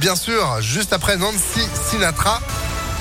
bien sûr, juste après Nancy Sinatra.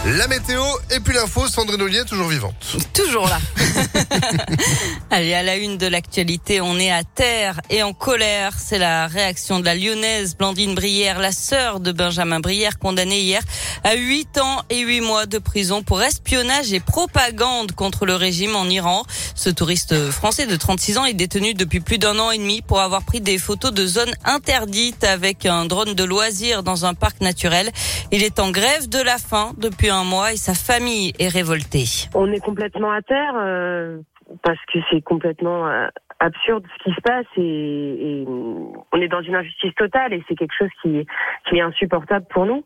La météo et puis l'info, Sandrine Ollier, toujours vivante. Toujours là. Allez, à la une de l'actualité, on est à terre et en colère. C'est la réaction de la lyonnaise Blandine Brière, la sœur de Benjamin Brière, condamnée hier à 8 ans et 8 mois de prison pour espionnage et propagande contre le régime en Iran. Ce touriste français de 36 ans est détenu depuis plus d'un an et demi pour avoir pris des photos de zones interdites avec un drone de loisirs dans un parc naturel. Il est en grève de la faim depuis un mois et sa famille est révoltée. On est complètement à terre euh, parce que c'est complètement euh, absurde ce qui se passe et, on est dans une injustice totale et c'est quelque chose qui, est insupportable pour nous.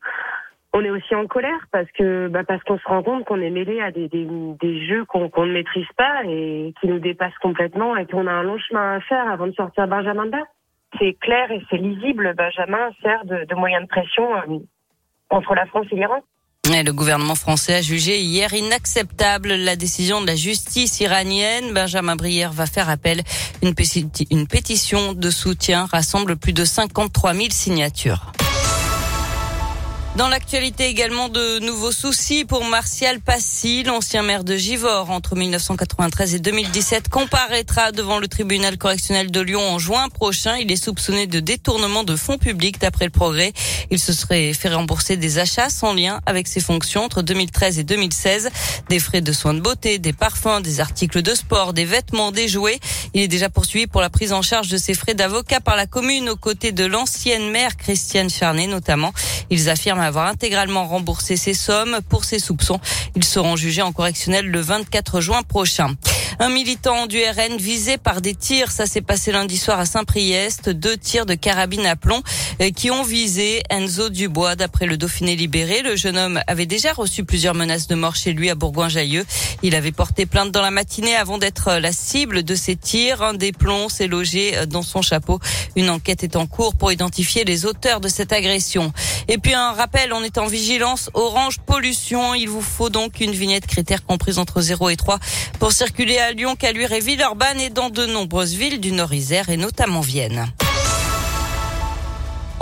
On est aussi en colère parce que bah parce qu'on se rend compte qu'on est mêlé à des, des, jeux qu'on ne maîtrise pas et qui nous dépassent complètement et qu'on a un long chemin à faire avant de sortir Benjamin de. C'est clair et c'est lisible. Benjamin sert de, de moyen de pression euh, entre la France et l'Iran le gouvernement français a jugé hier inacceptable la décision de la justice iranienne. Benjamin Brière va faire appel. Une, pétition de soutien rassemble plus de 53 000 signatures. Dans l'actualité également de nouveaux soucis pour Martial Passy, l'ancien maire de Givors entre 1993 et 2017 comparaîtra devant le tribunal correctionnel de Lyon en juin prochain. Il est soupçonné de détournement de fonds publics d'après le progrès. Il se serait fait rembourser des achats sans lien avec ses fonctions entre 2013 et 2016, des frais de soins de beauté, des parfums, des articles de sport, des vêtements, des jouets. Il est déjà poursuivi pour la prise en charge de ses frais d'avocat par la commune aux côtés de l'ancienne maire Christiane Charnet notamment. Ils affirment avoir intégralement remboursé ces sommes pour ces soupçons. Ils seront jugés en correctionnel le 24 juin prochain. Un militant du RN visé par des tirs, ça s'est passé lundi soir à Saint-Priest, deux tirs de carabine à plomb euh, qui ont visé Enzo Dubois. D'après le Dauphiné libéré, le jeune homme avait déjà reçu plusieurs menaces de mort chez lui à Bourgoin-Jallieu. Il avait porté plainte dans la matinée avant d'être la cible de ces tirs. Un des plombs s'est logé euh, dans son chapeau. Une enquête est en cours pour identifier les auteurs de cette agression. Et puis un rappel, on est en vigilance orange pollution. Il vous faut donc une vignette critère comprise entre 0 et 3 pour circuler à Lyon, Caluire et Villeurbanne et dans de nombreuses villes du Nord-Isère et notamment Vienne.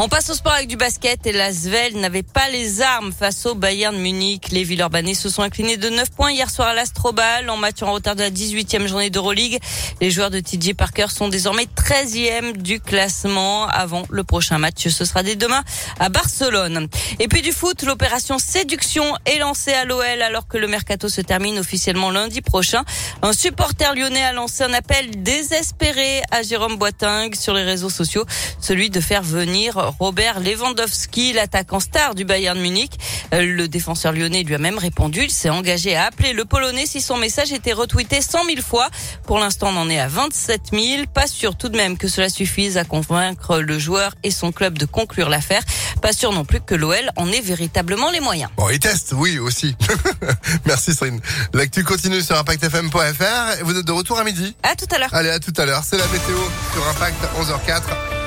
On passe au sport avec du basket et la Svel n'avait pas les armes face au Bayern Munich. Les Villeurbanais se sont inclinés de 9 points hier soir à l'Astrobal en match en retard de la 18e journée d'Euroleague. Les joueurs de TJ Parker sont désormais 13e du classement avant le prochain match. Ce sera dès demain à Barcelone. Et puis du foot, l'opération séduction est lancée à l'OL alors que le mercato se termine officiellement lundi prochain. Un supporter lyonnais a lancé un appel désespéré à Jérôme Boiting sur les réseaux sociaux, celui de faire venir Robert Lewandowski, l'attaquant star du Bayern Munich. Euh, le défenseur lyonnais lui a même répondu. Il s'est engagé à appeler le Polonais si son message était retweeté 100 000 fois. Pour l'instant, on en est à 27 000. Pas sûr tout de même que cela suffise à convaincre le joueur et son club de conclure l'affaire. Pas sûr non plus que l'OL en ait véritablement les moyens. Bon, il teste, oui, aussi. Merci, Céline. L'actu continue sur ImpactFM.fr. Vous êtes de retour à midi À tout à l'heure. Allez, à tout à l'heure. C'est la météo sur Impact 11h04.